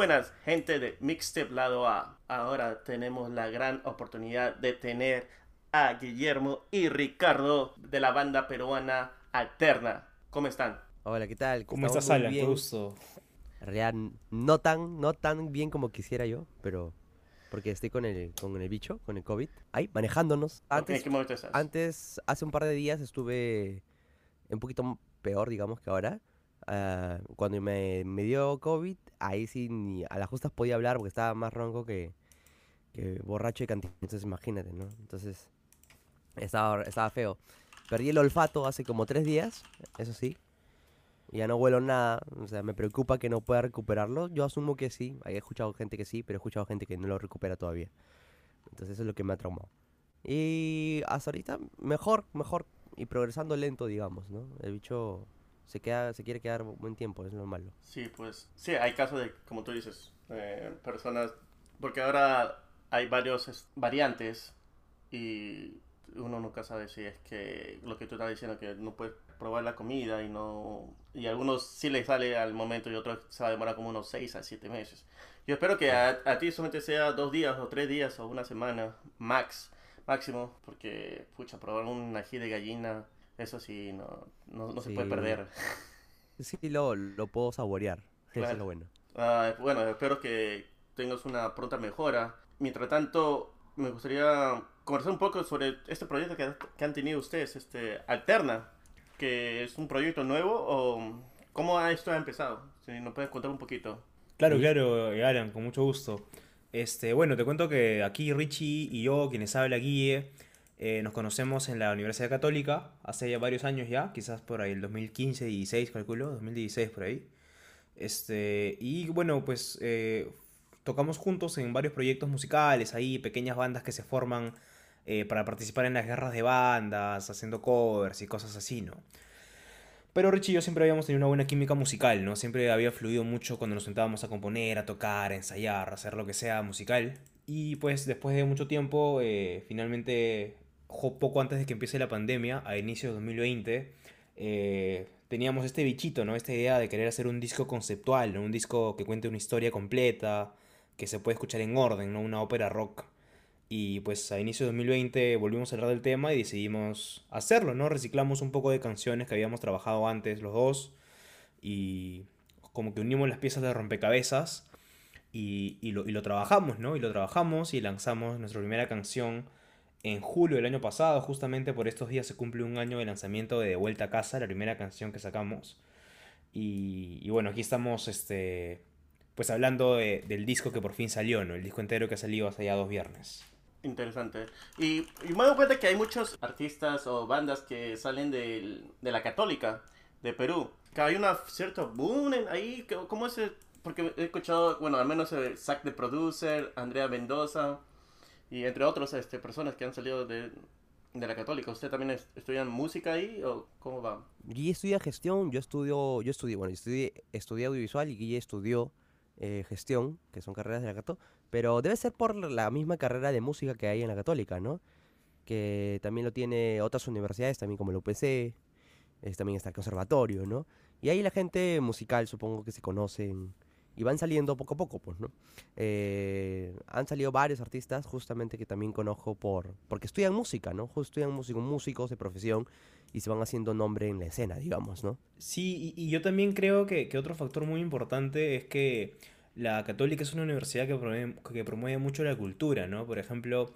buenas, gente de Mixtape Lado A. Ahora tenemos la gran oportunidad de tener a Guillermo y Ricardo de la banda peruana Alterna. ¿Cómo están? Hola, ¿qué tal? ¿Cómo estás, Alan? Qué bien. gusto. En realidad, no tan, no tan bien como quisiera yo, pero porque estoy con el, con el bicho, con el COVID. Ahí, manejándonos. ¿En Antes, qué momento estás? antes, hace un par de días estuve un poquito peor, digamos, que ahora. Ah, cuando me, me dio COVID, ahí sí ni a las justas podía hablar porque estaba más ronco que, que borracho de cantina. Entonces imagínate, ¿no? Entonces estaba, estaba feo. Perdí el olfato hace como tres días, eso sí. Y Ya no huelo nada, o sea, me preocupa que no pueda recuperarlo. Yo asumo que sí, he escuchado gente que sí, pero he escuchado gente que no lo recupera todavía. Entonces eso es lo que me ha traumado. Y hasta ahorita mejor, mejor y progresando lento, digamos, ¿no? El bicho se queda, se quiere quedar buen tiempo, es lo malo. Sí, pues sí, hay casos de, como tú dices, eh, personas, porque ahora hay varios es- variantes y uno nunca sabe si es que lo que tú estás diciendo, que no puedes probar la comida y no... Y a algunos sí les sale al momento y otros se va a demorar como unos 6 a 7 meses. Yo espero que a, a ti solamente sea dos días o tres días o una semana, max, máximo, porque, pucha, probar un ají de gallina, eso sí, no, no, no se puede perder. Sí, lo, lo puedo saborear, eso es lo bueno. Ah, bueno, espero que tengas una pronta mejora. Mientras tanto, me gustaría conversar un poco sobre este proyecto que, que han tenido ustedes, este Alterna, que es un proyecto nuevo o cómo ha- esto ha empezado. Si nos puedes contar un poquito. Claro, claro, Alan, con mucho gusto. Este, bueno, te cuento que aquí Richie y yo, quienes habla Guille, eh, nos conocemos en la Universidad Católica hace ya varios años ya, quizás por ahí el 2015, 16, calculo, 2016 por ahí. Este, y bueno, pues eh, tocamos juntos en varios proyectos musicales, ahí pequeñas bandas que se forman eh, para participar en las guerras de bandas, haciendo covers y cosas así, ¿no? Pero Richie y yo siempre habíamos tenido una buena química musical, ¿no? Siempre había fluido mucho cuando nos sentábamos a componer, a tocar, a ensayar, a hacer lo que sea musical. Y pues después de mucho tiempo, finalmente, poco antes de que empiece la pandemia, a inicios de 2020, eh, teníamos este bichito, ¿no? Esta idea de querer hacer un disco conceptual, ¿no? Un disco que cuente una historia completa, que se puede escuchar en orden, ¿no? Una ópera rock. Y pues a inicio de 2020 volvimos a hablar del tema y decidimos hacerlo, ¿no? Reciclamos un poco de canciones que habíamos trabajado antes los dos y como que unimos las piezas de rompecabezas y lo trabajamos, ¿no? Y lo trabajamos y lanzamos nuestra primera canción en julio del año pasado, justamente por estos días se cumple un año de lanzamiento de De Vuelta a Casa, la primera canción que sacamos. Y, bueno, aquí estamos, este, pues hablando de- del disco que por fin salió, ¿no? El disco entero que ha salido hace ya dos viernes. Interesante. Y, y me dado cuenta que hay muchos artistas o bandas que salen de la católica de Perú. Que hay una cierto boom en- ahí. ¿Cómo es? el- Porque he escuchado, bueno, al menos eh, Zack the Producer, Andrea Mendoza y entre otros este, personas que han salido de, de la católica. ¿Usted también es- estudian música ahí o cómo va? Guille estudia gestión, yo estudio, yo estudié, bueno, estudié, audiovisual y Guille estudió eh, gestión, que son carreras de la Cato, pero debe ser por la misma carrera de música que hay en la Católica, ¿no? Que también lo tiene otras universidades, también como la UPC, es, también está el conservatorio, ¿no? Y ahí la gente musical supongo que se conocen y van saliendo poco a poco, pues, ¿no? Eh, han salido varios artistas justamente que también conozco por, porque estudian música, ¿no? Estudian música, músicos de profesión y se van haciendo nombre en la escena, digamos, ¿no? Sí, y, y yo también creo que, que otro factor muy importante es que la Católica es una universidad que promueve, que promueve mucho la cultura, ¿no? Por ejemplo,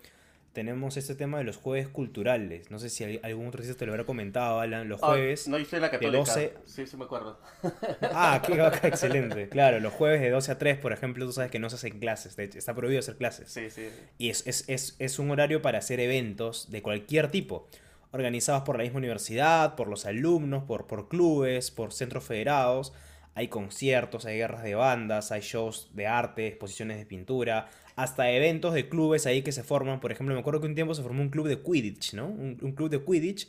tenemos este tema de los jueves culturales. No sé si al- algún otro te lo habrá comentado, Alan. Los Ah, jueves... no, yo en la católica. 12. Sí, sí me acuerdo. Ah, qué excelente. Claro, los jueves de 12 a 3, por ejemplo, tú sabes que no se hacen clases. De hecho, está prohibido hacer clases. Sí, sí. Y es, es, es, es un horario para hacer eventos de cualquier tipo, organizados por la misma universidad, por los alumnos, por, por clubes, por centros federados. Hay conciertos, hay guerras de bandas, hay shows de arte, exposiciones de pintura, hasta eventos de clubes ahí que se forman. Por ejemplo, me acuerdo que un tiempo se formó un club de Quidditch, ¿no? Un, un club de Quidditch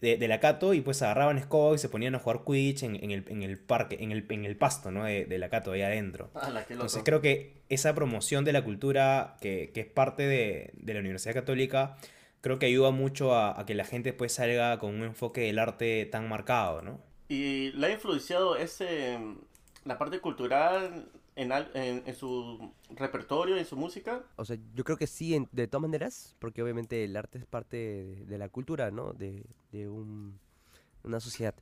de, de la Cato y pues agarraban escoba y se ponían a jugar Quidditch en, en el, en el parque, en el, en el pasto, ¿no? De, de la Cato, ahí adentro. Ala, loco. Entonces creo que esa promoción de la cultura que, que es parte de, de la Universidad Católica, creo que ayuda mucho a, a que la gente pues salga con un enfoque del arte tan marcado, ¿no? ¿Y le ha influenciado ese, la parte cultural en, en, en su repertorio, en su música? O sea, yo creo que sí, en- de todas maneras, porque obviamente el arte es parte de, de la cultura, ¿no? De, de un- una sociedad.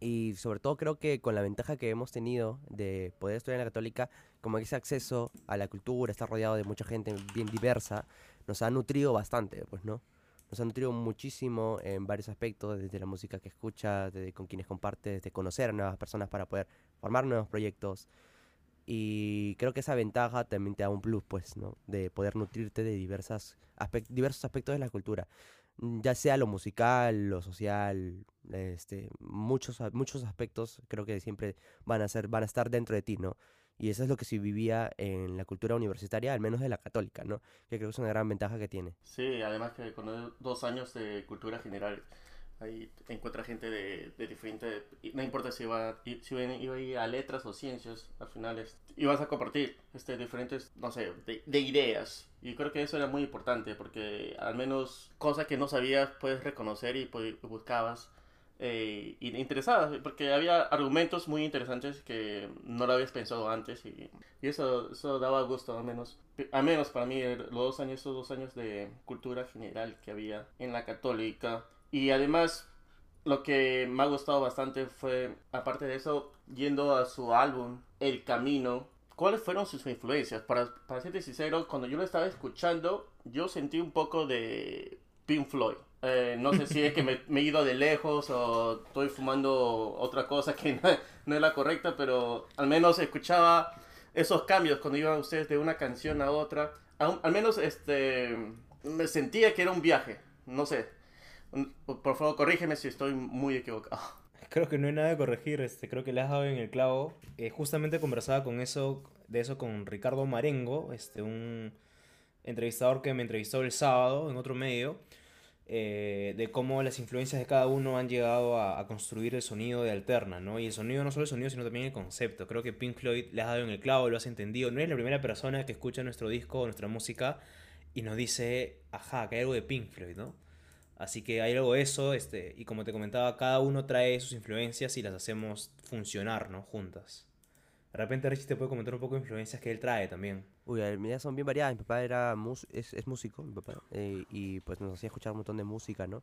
Y sobre todo creo que con la ventaja que hemos tenido de poder estudiar en la católica, como ese acceso a la cultura, estar rodeado de mucha gente bien diversa, nos ha nutrido bastante, pues, ¿no? Nos ha nutrido muchísimo en varios aspectos, desde la música que escuchas, desde con quienes compartes, desde conocer a nuevas personas para poder formar nuevos proyectos. Y creo que esa ventaja también te da un plus, pues, ¿no? De poder nutrirte de diversas aspec- diversos aspectos de la cultura. Mm, Ya sea lo musical, lo social, este, muchos, muchos aspectos creo que siempre van a ser, van a estar dentro de ti, ¿no? Y eso es lo que se vivía en la cultura universitaria, al menos de la católica, ¿no? Que creo que es una gran ventaja que tiene. Sí, además que con dos años de cultura general, ahí encuentra gente de, de diferente, no importa si iba, si iba, a ir a letras o ciencias, al final es- ibas a compartir este, diferentes, no sé, de, de ideas. Y creo que eso era muy importante porque al menos cosas que no sabías puedes reconocer y pues, buscabas. eh, interesabas, porque había argumentos muy interesantes que no lo habías pensado antes y, y eso, eso daba gusto, al menos, al menos para mí, los dos años, esos dos años de cultura general que había en la católica. Y además, lo que me ha gustado bastante fue, aparte de eso, yendo a su álbum, El Camino, ¿cuáles fueron sus influencias? Para, para serte sincero, cuando yo lo estaba escuchando, yo sentí un poco de Pink Floyd. Eh, no sé si es que me, me he ido de lejos o estoy fumando otra cosa que no, no es la correcta, pero al menos escuchaba esos cambios cuando iban ustedes de una canción a otra. Al, al menos este me sentía que era un viaje. No sé. Por favor, corrígeme si estoy muy equivocado. Creo que no hay nada de corregir, este, creo que le has dado en el clavo. Eh, justamente conversaba con eso, de eso con Ricardo Marengo, este, un entrevistador que me entrevistó el sábado en otro medio, eh, de cómo las influencias de cada uno han llegado a, a construir el sonido de Alterna, ¿no? Y el sonido, no solo el sonido, sino también el concepto. Creo que Pink Floyd le has dado en el clavo, lo has entendido. No eres la primera persona que escucha nuestro disco o nuestra música y nos dice, ajá, que hay algo de Pink Floyd, ¿no? Así que hay algo de eso, este, y como te comentaba, cada uno trae sus influencias y las hacemos funcionar, ¿no? Juntas. De repente Richie te puede comentar un poco de influencias que él trae también. Uy, a ideas son bien variadas. Mi papá era mus- es, es músico, mi papá, eh, y pues nos hacía escuchar un montón de música, ¿no?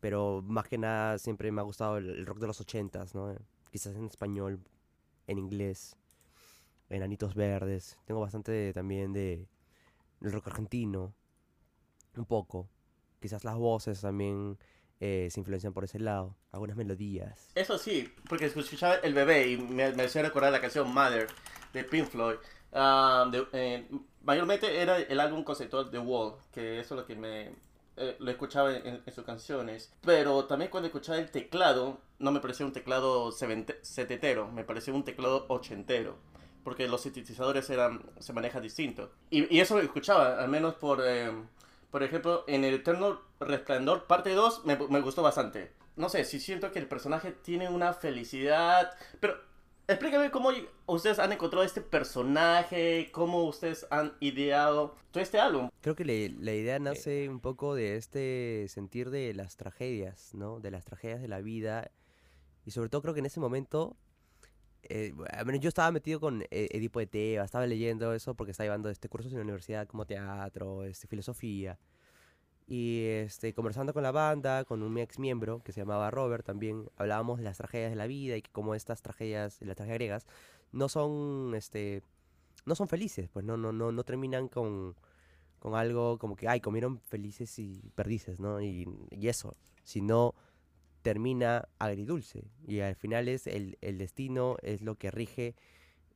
Pero más que nada siempre me ha gustado el, rock de los ochentas, ¿no? Quizás en español, en inglés, Enanitos Verdes. Tengo bastante también de del rock argentino, un poco. Quizás las voces también eh, se influencian por ese lado, algunas melodías. Eso sí, porque escuchaba El Bebé y me, me hacía recordar la canción Mother de Pink Floyd. Ah, de- eh, mayormente era el álbum conceptual The Wall, que eso es lo que me eh, lo escuchaba en, en sus canciones. Pero también cuando escuchaba el teclado, no me parecía un teclado setentero, me parecía un teclado ochentero. Porque los sintetizadores eran, se manejan distinto. Y, y eso lo escuchaba, al menos por, eh, por ejemplo, en El Eterno Resplandor, parte 2, me, me gustó bastante. No sé, si siento que el personaje tiene una felicidad. Pero explícame cómo ustedes han encontrado este personaje, cómo ustedes han ideado todo este álbum. Creo que le- la idea nace un poco de este sentir de las tragedias, ¿no? De las tragedias de la vida. Y sobre todo creo que en ese momento, eh, a menos yo estaba metido con eh, Edipo de Teba, estaba leyendo eso porque estaba llevando este cursos en la universidad como teatro, este, filosofía. Y este, conversando con la banda, con un ex miembro que se llamaba Robert también, hablábamos de las tragedias de la vida y que como estas tragedias, las tragedias griegas, no son, este, no son felices, pues no, no, no, no terminan con, con algo como que, ay, comieron felices y perdices, ¿no? Y, y eso, sino termina agridulce. Y al final es el, el destino, es lo que rige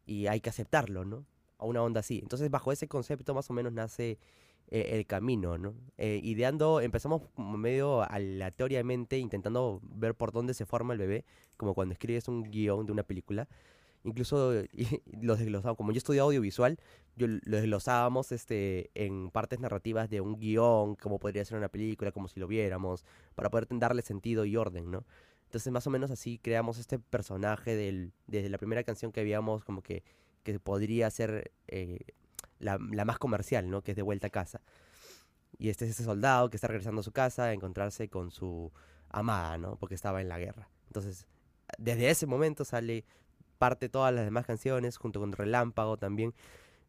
y hay que aceptarlo, ¿no? A una onda así. Entonces, bajo ese concepto más o menos nace eh, el camino, ¿no? Eh, ideando, empezamos medio aleatoriamente, intentando ver por dónde se forma el bebé, como cuando escribes un guion de una película. Incluso y- los como yo estudié audiovisual, yo lo desglosábamos este, en partes narrativas de un guion, como podría ser una película, como si lo viéramos, para poder darle sentido y orden, ¿no? Entonces más o menos así creamos este personaje del, desde la primera canción que habíamos como que, que podría ser eh, la, la más comercial, ¿no? Que es de vuelta a casa. Y este es ese soldado que está regresando a su casa a encontrarse con su amada, ¿no? Porque estaba en la guerra. Entonces, desde ese momento sale parte todas las demás canciones, junto con Relámpago también,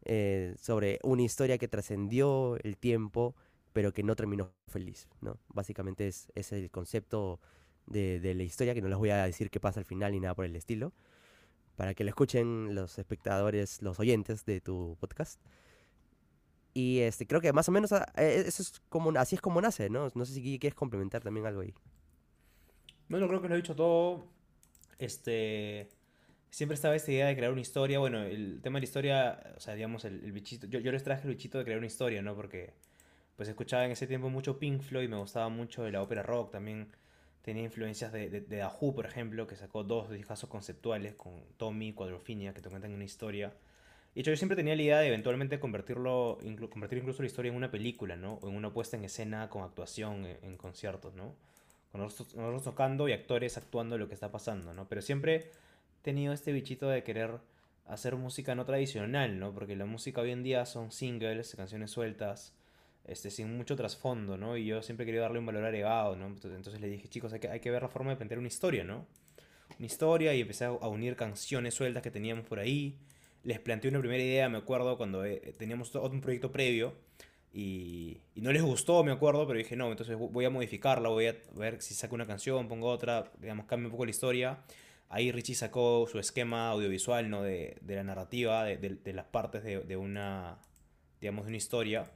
eh, sobre una historia que trascendió el tiempo, pero que no terminó feliz, ¿no? Básicamente es, es el concepto de, de la historia, que no les voy a decir qué pasa al final ni nada por el estilo, para que lo escuchen los espectadores, los oyentes de tu podcast. Y este, creo que más o menos ah, eh, eso es como, así es como nace, ¿no? No sé si quieres complementar también algo ahí. Bueno, creo que lo he dicho todo. Este. Siempre estaba esta idea de crear una historia. Bueno, el tema de la historia, o sea, digamos, el, el bichito. Yo, yo les traje el bichito de crear una historia, ¿no? Porque, pues, escuchaba en ese tiempo mucho Pink Floyd, me gustaba mucho de la ópera rock. También tenía influencias de, de, de The Who, por ejemplo, que sacó dos discos conceptuales con Tommy, Quadrophenia, que te cuentan una historia. De hecho, yo siempre tenía la idea de eventualmente convertirlo, inclu- convertir incluso la historia en una película, ¿no? O en una puesta en escena con actuación en, conciertos, ¿no? Con nosotros, nosotros tocando y actores actuando lo que está pasando, ¿no? Pero siempre tenido este bichito de querer hacer música no tradicional, ¿no? Porque la música hoy en día son singles, canciones sueltas, este, sin mucho trasfondo, ¿no? Y yo siempre querido darle un valor agregado, ¿no? Entonces, le dije, chicos, hay que, hay que ver la forma de plantear una historia, ¿no? Una historia y empecé a unir canciones sueltas que teníamos por ahí les planteé una primera idea, me acuerdo, cuando eh, teníamos otro proyecto previo y, y no les gustó, me acuerdo, pero dije, no, entonces vo- voy a modificarla, voy a ver si saco una canción, pongo otra, digamos, cambio un poco la historia. Ahí Richie sacó su esquema audiovisual, ¿no? De, de la narrativa, de, de- de las partes de, de una, digamos, de una historia.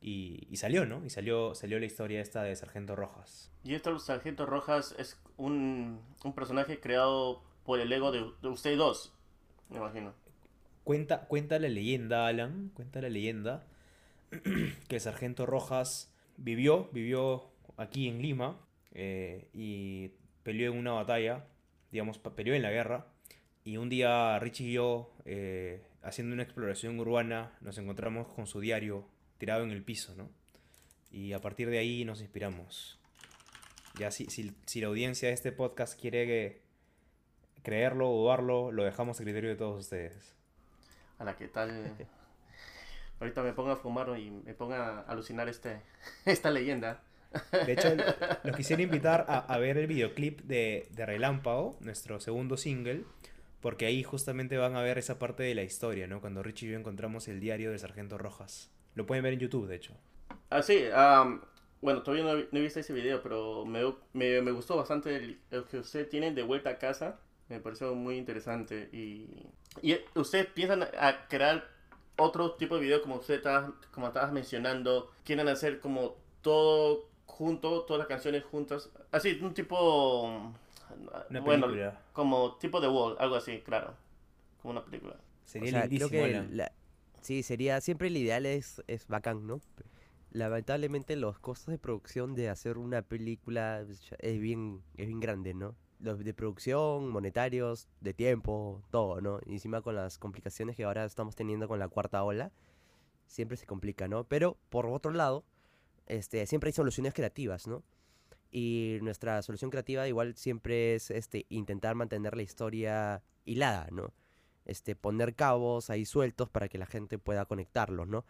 Y, y salió, ¿no? Y salió, salió la historia esta de Sargento Rojas. Y esto, Sargento Rojas, es un, un personaje creado por el ego de, de ustedes dos, me imagino. Cuenta, cuenta la leyenda, Alan, cuenta la leyenda que el sargento Rojas vivió, vivió aquí en Lima eh, y peleó en una batalla, digamos, peleó en la guerra. Y un día Richie y yo, eh, haciendo una exploración urbana, nos encontramos con su diario tirado en el piso, ¿no? Y a partir de ahí nos inspiramos. Ya si, si, si la audiencia de este podcast quiere que creerlo o dudarlo, lo dejamos a criterio de todos ustedes. A la que tal. Ahorita me pongo a fumar y me pongo a alucinar este, esta leyenda. De hecho, los quisiera invitar a, ver el videoclip de, de Relámpago, nuestro segundo single, porque ahí justamente van a ver esa parte de la historia, ¿no? Cuando Richie y yo encontramos el diario del Sargento Rojas. Lo pueden ver en YouTube, de hecho. Ah, sí, bueno, todavía no, he- visto ese video, pero me, me, gustó bastante el que ustedes tienen de vuelta a casa. Me pareció muy interesante. Y, y ustedes piensan a crear otro tipo de video como usted estaba, como estabas mencionando. Quieren hacer como todo junto, todas las canciones juntas. Así, un tipo... Una bueno, película. como tipo de Wall, algo así, claro. Como una película. Sería O sea, creo que la- sí, sería, siempre el ideal es, es bacán, ¿no? Lamentablemente los costos de producción de hacer una película es es bien, es bien grande, ¿no? Los de producción, monetarios, de tiempo, todo, ¿no? Y encima con las complicaciones que ahora estamos teniendo con la cuarta ola, siempre se complica, ¿no? Pero por otro lado, este, siempre hay soluciones creativas, ¿no? Y nuestra solución creativa igual siempre es este, intentar mantener la historia hilada, ¿no? Este, poner cabos ahí sueltos para que la gente pueda conectarlos, ¿no?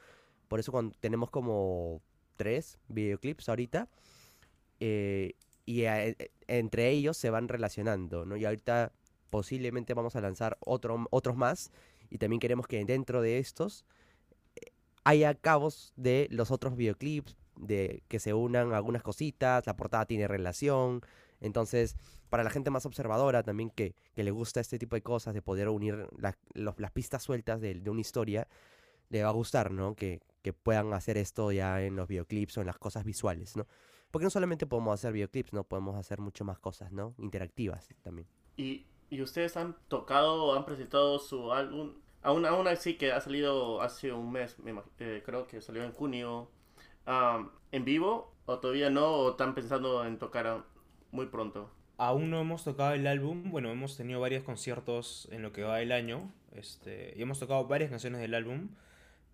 Por eso cuando tenemos como tres videoclips ahorita, eh, y a- e- entre ellos se van relacionando, ¿no? Y ahorita posiblemente vamos a lanzar otro, otros más, y también queremos que dentro de estos eh, haya cabos de los otros videoclips, de que se unan algunas cositas, la portada tiene relación, entonces para la gente más observadora también que, que le gusta este tipo de cosas, de poder unir la- las pistas sueltas de, de una historia, le va a gustar, ¿no? Que, que puedan hacer esto ya en los videoclips o en las cosas visuales, ¿no? Porque no solamente podemos hacer videoclips, ¿no? Podemos hacer mucho más cosas, ¿no? Interactivas también. Y, y ustedes han tocado han presentado su álbum, aún, aún así que ha salido hace un mes, eh, creo que salió en junio, en vivo, o todavía no, o están pensando en tocar muy pronto. Aún no hemos tocado el álbum, bueno, hemos tenido varios conciertos en lo que va el año, este, y hemos tocado varias canciones del álbum,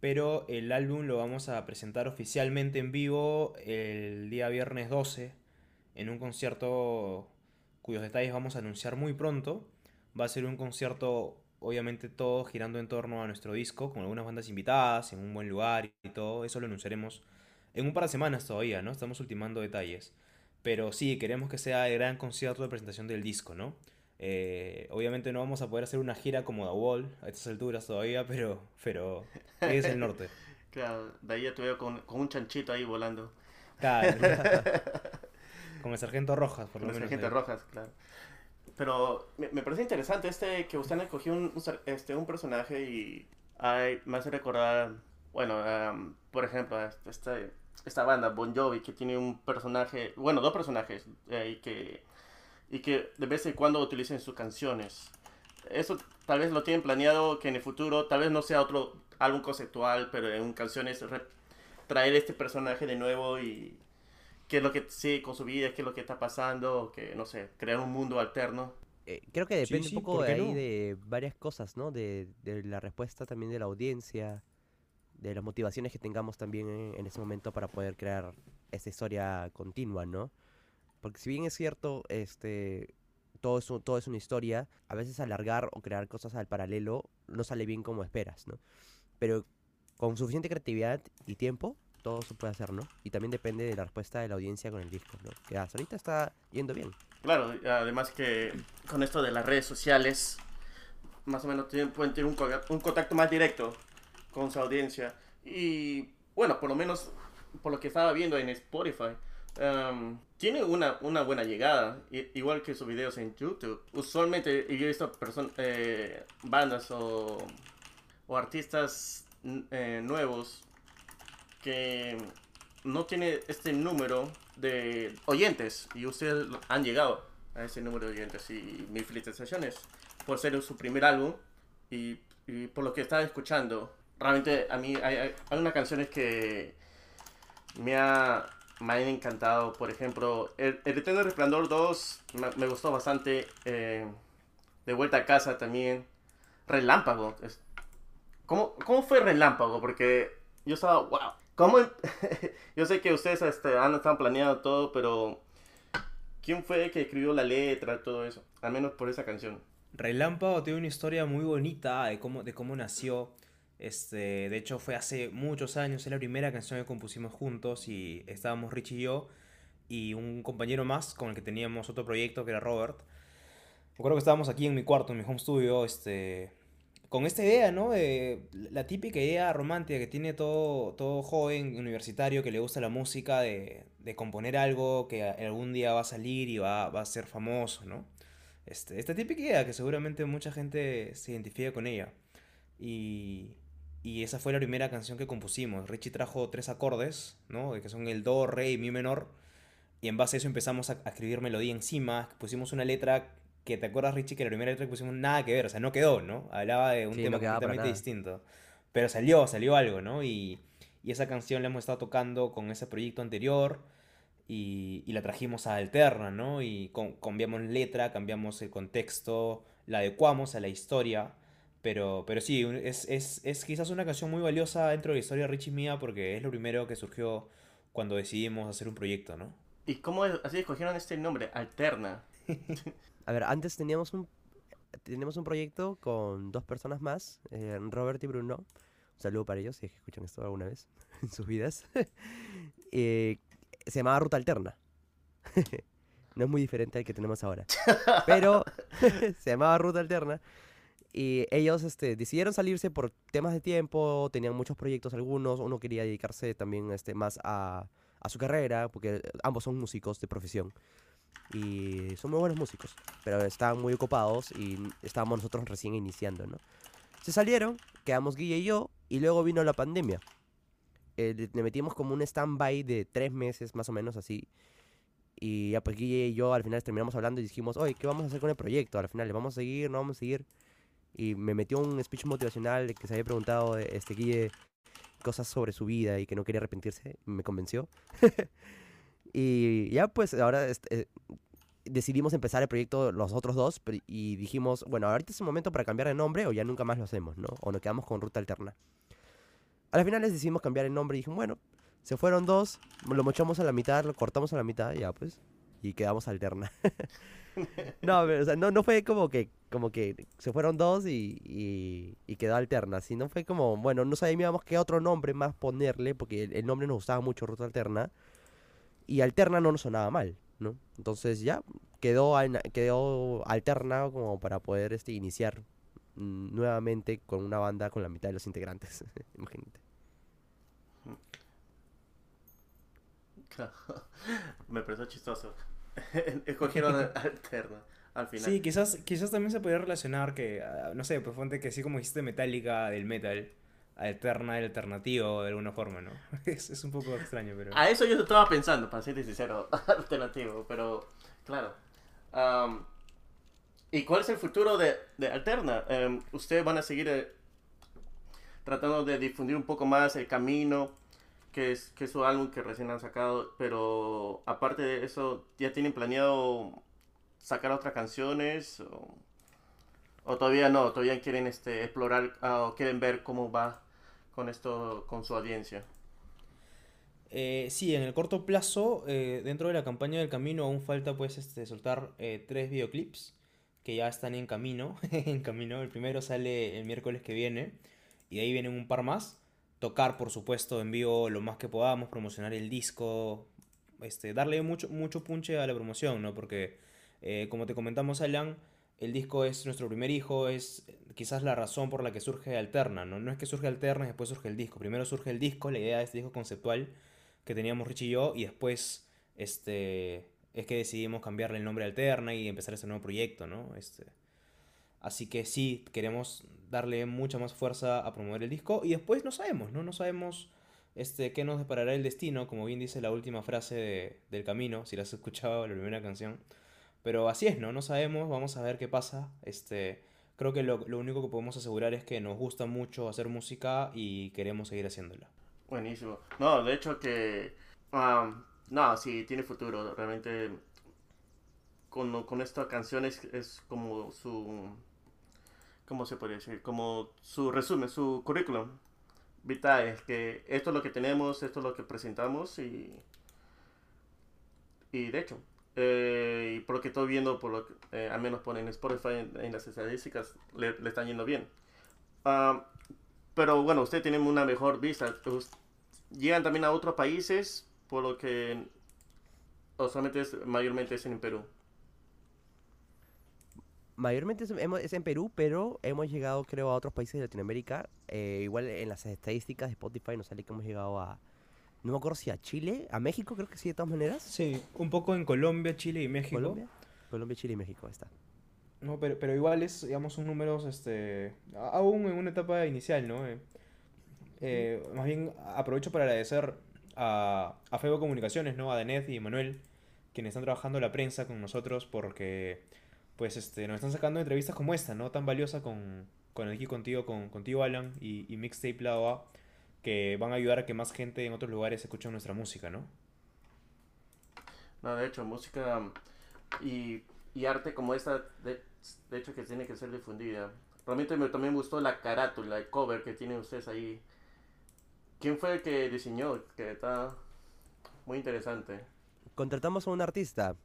pero el álbum lo vamos a presentar oficialmente en vivo el día viernes 12, en un concierto cuyos detalles vamos a anunciar muy pronto. Va a ser un concierto, obviamente todo girando en torno a nuestro disco, con algunas bandas invitadas, en un buen lugar y todo, eso lo anunciaremos en un par de semanas todavía, ¿no? Estamos ultimando detalles. Pero sí, queremos que sea el gran concierto de presentación del disco, ¿no? Eh, obviamente no vamos a poder hacer una gira como The Wall a estas alturas todavía, pero, pero es el norte. Claro, de ahí ya te veo con, con un chanchito ahí volando. Claro. Con el sargento Rojas, por lo Con las menos. gente ahí. rojas, claro. Pero me, me parece interesante este que usted escogió un, un este, un personaje y ay, me hace recordar, bueno, am, por ejemplo, a este- esta, banda, Bon Jovi, que tiene un personaje, bueno, dos personajes, eh, y, que, y que de vez en cuando utilicen sus canciones. Eso tal vez lo tienen planeado que en el futuro, tal vez no sea otro álbum conceptual, pero en canciones traer este personaje de nuevo y qué es lo que sigue con su vida, qué es lo que está pasando, que, no sé, crear un mundo alterno. Eh, creo que Sí, depende sí, un poco ¿por de ahí no? de varias cosas, ¿no? De, de la respuesta también de la audiencia, de las motivaciones que tengamos también en, en ese momento para poder crear esta historia continua, ¿no? Porque si bien es cierto, este, todo es, todo es una historia, a veces alargar o crear cosas al paralelo no sale bien como esperas, ¿no? Pero con suficiente creatividad y tiempo, todo se puede hacer, ¿no? Y también depende de la respuesta de la audiencia con el disco, ¿no? Que ahorita está yendo bien. Claro, además que con esto de las redes sociales, más o menos pueden tener un contacto más directo con su audiencia. Y bueno, por lo menos por lo que estaba viendo en Spotify, em, tiene una, una buena llegada, igual que sus videos en YouTube. Usualmente yo he visto eh, bandas o, o artistas eh, nuevos que no tiene este número de oyentes y ustedes han llegado a ese número de oyentes y mis felicitaciones por ser su primer álbum y, y por lo que estaba escuchando realmente a mí hay, unas canciones que me, ha, me han encantado por ejemplo El, el Eterno Resplandor 2 me, gustó bastante eh, De Vuelta a Casa también Relámpago ¿Cómo, ¿Cómo fue Relámpago? Porque yo estaba, wow. ¿Cómo? em- yo sé que ustedes este, han estado planeando todo, pero ¿quién fue el que escribió la letra, todo eso? Al menos por esa canción. Relámpago tiene una historia muy bonita de cómo, de cómo nació. Este, de hecho, fue hace muchos años, es la primera canción que compusimos juntos y estábamos Rich y yo y un compañero más con el que teníamos otro proyecto que era Robert. Me acuerdo que estábamos aquí en mi cuarto, en mi home studio, este, con esta idea, ¿no? De la típica idea romántica que tiene todo, todo joven universitario que le gusta la música, de, de componer algo que algún día va a salir y va, va a ser famoso, ¿no? Este, esta típica idea que seguramente mucha gente se identifica con ella. Y, y esa fue la primera canción que compusimos. Richie trajo tres acordes, ¿no? Que son el do, re y mi menor. Y en base a eso empezamos a, escribir melodía encima. Pusimos una letra que, ¿te acuerdas, Richie? Que la primera letra que pusimos nada que ver, o sea, no quedó, ¿no? Hablaba de un Sí, tema no completamente distinto. Pero salió, salió algo, ¿no? Y, y esa canción la hemos estado tocando con ese proyecto anterior y, y la trajimos a Alterna, ¿no? Y con- cambiamos letra, cambiamos el contexto, la adecuamos a la historia. Pero, pero sí, es, es, es quizás una canción muy valiosa dentro de la historia de Richie mía porque es lo primero que surgió cuando decidimos hacer un proyecto, ¿no? ¿Y cómo es- así escogieron este nombre? Alterna. A ver, antes teníamos un teníamos un proyecto con dos personas más, eh, Robert y Bruno. Un saludo para ellos si es que escuchan esto alguna vez en sus vidas. Eh, se llamaba Ruta Alterna. no es muy diferente al que tenemos ahora. Pero se llamaba Ruta Alterna. Y ellos este, decidieron salirse por temas de tiempo, tenían muchos proyectos algunos, uno quería dedicarse también este, más a, a su carrera, porque ambos son músicos de profesión. Y son muy buenos músicos, pero estaban muy ocupados y estábamos nosotros recién iniciando, ¿no? Se salieron, quedamos Guille y yo, y luego vino la pandemia. Eh, le- metimos como un stand-by de tres meses, más o menos así. Y ya pues Guille y yo al final terminamos hablando y dijimos, oye, ¿qué vamos a hacer con el proyecto? Al final, ¿le vamos a seguir? ¿No vamos a seguir? Y me metió un speech motivacional que se había preguntado este Guille cosas sobre su vida y que no quería arrepentirse. Me convenció. y ya pues ahora este, decidimos empezar el proyecto los otros dos y dijimos, bueno, ahorita es el momento para cambiar de nombre o ya nunca más lo hacemos, ¿no? O nos quedamos con ruta alterna. A las finales decidimos cambiar el nombre y dijimos, bueno, se fueron dos, lo mochamos a la mitad, lo cortamos a la mitad, ya pues, y quedamos alterna. no, pero, o sea, no, no fue como que, como que se fueron dos y, y, quedó alterna, sino fue como, bueno, no sabíamos qué otro nombre más ponerle, porque el, nombre nos gustaba mucho, Ruta Alterna, y Alterna no nos sonaba mal, ¿no? Entonces ya quedó, quedó alterna como para poder este, iniciar nuevamente con una banda con la mitad de los integrantes. Imagínate. Me pareció chistoso. Escogieron alterna al final. Sí, quizás, quizás también se podría relacionar que, ah, no sé, pues ponte que así como dijiste Metallica del metal, alterna el alternativo de alguna forma, ¿no? Es, es un poco extraño, pero... A eso yo estaba pensando, para ser sincero, alternativo, pero claro. ¿Y cuál es el futuro de, de Alterna? Em, ¿Ustedes van a seguir eh, tratando de difundir un poco más el camino, que es, que es su álbum que recién han sacado, pero aparte de eso, ¿ya tienen planeado sacar otras canciones? ¿O, todavía no? ¿Todavía quieren este, explorar ah, o quieren ver cómo va con esto, con su audiencia? Eh, sí, en el corto plazo, eh, dentro de la campaña del camino aún falta pues este, soltar eh, tres videoclips que ya están en camino, en camino. El primero sale el miércoles que viene y ahí vienen un par más. Tocar, por supuesto, en vivo lo más que podamos, promocionar el disco, este, darle mucho, mucho punche a la promoción, ¿no? Porque, eh, como te comentamos, Alan, el disco es nuestro primer hijo, es quizás la razón por la que surge Alterna, ¿no? No es que surge Alterna y después surge el disco. Primero surge el disco, la idea de este disco conceptual que teníamos Rich y yo, y después este, es que decidimos cambiarle el nombre a Alterna y empezar este nuevo proyecto, ¿no? Este, así que sí, queremos darle mucha más fuerza a promover el disco y después no sabemos, ¿no? No sabemos este, qué nos deparará el destino, como bien dice la última frase de- del camino, si la has escuchado, la primera canción. Pero así es, ¿no? No sabemos, vamos a ver qué pasa. Este, creo que lo, lo único que podemos asegurar es que nos gusta mucho hacer música y queremos seguir haciéndola. Buenísimo. No, de hecho que... no, sí, tiene futuro. Realmente con, con esta canción es, es como su... ¿Cómo se puede decir? Como su resumen, su currículum vitae. Es que esto es lo que tenemos, esto es lo que presentamos y... Y de hecho, eh, y por lo que estoy viendo, por lo que, eh, al menos ponen Spotify en, las estadísticas, le, están yendo bien. Am, pero bueno, ustedes tienen una mejor vista. Llegan también a otros países, por lo que o solamente es, mayormente es en Perú. Mayormente es, en Perú, pero hemos llegado, creo, a otros países de Latinoamérica. Eh, igual en las estadísticas de Spotify nos sale que hemos llegado a. No me acuerdo si a Chile, a México, creo que sí, de todas maneras. Sí, un poco en Colombia, Chile y México. Colombia. Colombia, Chile y México, ahí está. No, pero, pero igual es, digamos, son números, este, aún en una etapa inicial, ¿no? Eh, eh, más bien aprovecho para agradecer a, a Febo Comunicaciones, ¿no? A Danet y Manuel, quienes están trabajando la prensa con nosotros porque, pues, este, nos están sacando entrevistas como esta, ¿no? Tan valiosa con, con aquí contigo, con, contigo Alan y, y Mixtape Lado A, que van a ayudar a que más gente en otros lugares escuche nuestra música, ¿no? No, de hecho, música um, y, y arte como esta, de, de hecho, que tiene que ser difundida. Realmente me también gustó la carátula, el cover que tienen ustedes ahí. ¿Quién fue el que diseñó? Que está muy interesante. Contratamos a un artista,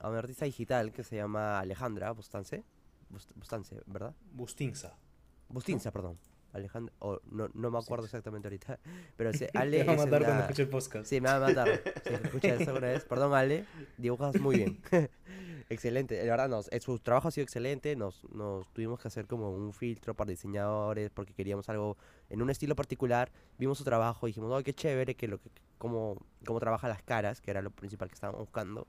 a un artista digital que se llama Alejandra Bustance. Bust- Bustance, ¿verdad? Bustinza. Bustinza, perdón. Alejandra, o no, no me acuerdo exactamente ahorita. Pero Ale va a matar cuando una- escuche el podcast. Sí, me va a matar. Si escuchas eso alguna vez. Perdón, Ale. Dibujas muy bien. excelente. De verdad, nos, eh, su trabajo ha sido excelente. Nos, nos tuvimos que hacer como un filtro para diseñadores porque queríamos algo en un estilo particular. Vimos su trabajo y dijimos, no, qué chévere que lo que, cómo, cómo trabaja las caras, que era lo principal que estábamos buscando.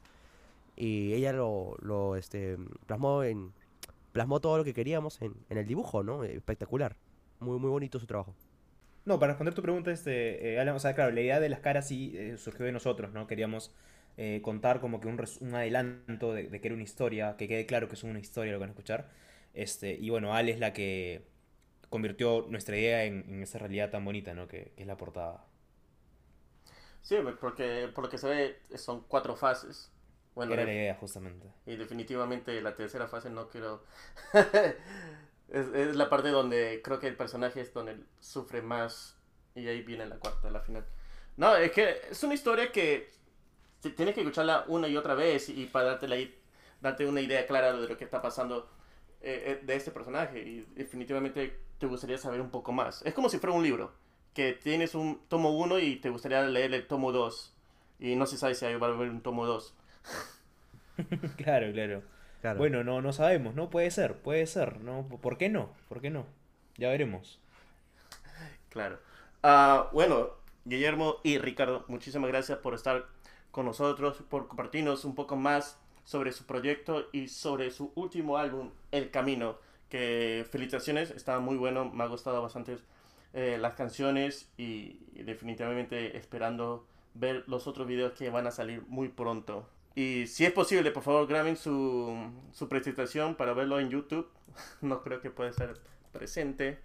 Y ella lo, lo este, plasmó en plasmó todo lo que queríamos en, en el dibujo, ¿no? Espectacular. Muy, muy bonito su trabajo. No, para responder tu pregunta, este, eh, Alan, o sea, claro, la idea de las caras sí eh, surgió de nosotros, ¿no? Queríamos eh, contar como que un, res- un adelanto de, de que era una historia, que quede claro que es una historia lo que van a escuchar. Este, y bueno, Ale es la que convirtió nuestra idea en, en esa realidad tan bonita, ¿no? Que, que es la portada. Sí, porque por lo que se ve son cuatro fases. Bueno, Era la idea, justamente. Y definitivamente la tercera fase no quiero... es, es la parte donde creo que el personaje es donde sufre más y ahí viene la cuarta, la final. No, es que es una historia que tienes que escucharla una y otra vez y para darte, la, darte una idea clara de lo que está pasando eh, eh, de este personaje y definitivamente te gustaría saber un poco más. Es como si fuera un libro, que tienes un tomo 1 y te gustaría leer el tomo 2 y no se sabe si ahí va a haber un tomo 2. Claro, claro. Claro. Bueno, no, no sabemos, ¿no? Puede ser, puede ser, ¿no? ¿Por qué no? ¿Por qué no? Ya veremos. Claro. Ah, bueno, Guillermo y Ricardo, muchísimas gracias por estar con nosotros, por compartirnos un poco más sobre su proyecto y sobre su último álbum, El Camino. Que felicitaciones, está muy bueno, me ha gustado bastante eh, las canciones y, y definitivamente esperando ver los otros videos que van a salir muy pronto. Y si es posible, por favor, graben su, su presentación para verlo en YouTube. No creo que pueda estar presente,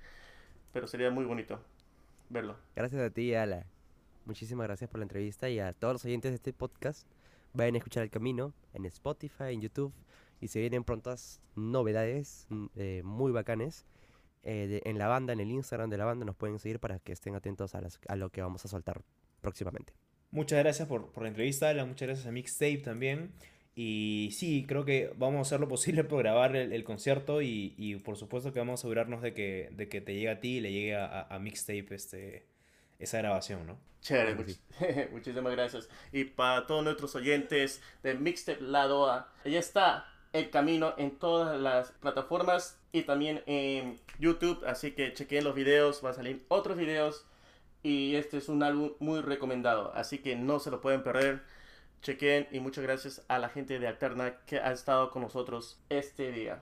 pero sería muy bonito verlo. Gracias a ti, Ala. Muchísimas gracias por la entrevista y a todos los oyentes de este podcast. Vayan a escuchar El Camino en Spotify, en YouTube y se vienen prontas novedades mm, eh, muy bacanes. eh, en la banda, en el Instagram de la banda, nos pueden seguir para que estén atentos a, las- a lo que vamos a soltar próximamente. Muchas gracias por, por la entrevista, Alan, muchas gracias a Mixtape también. Y sí, creo que vamos a hacer lo posible por grabar el, el concierto y, y por supuesto que vamos a asegurarnos de que, de que te llegue a ti y le llegue a, a- a Mixtape este, esa grabación, ¿no? Chévere, much- muchísimas gracias. Y para todos nuestros oyentes de Mixtape Lado A, ya está el camino en todas las plataformas y también en YouTube, así que chequen los videos, van a salir otros videos y este es un álbum muy recomendado, así que no se lo pueden perder. Chequen y muchas gracias a la gente de Alterna que ha estado con nosotros este día.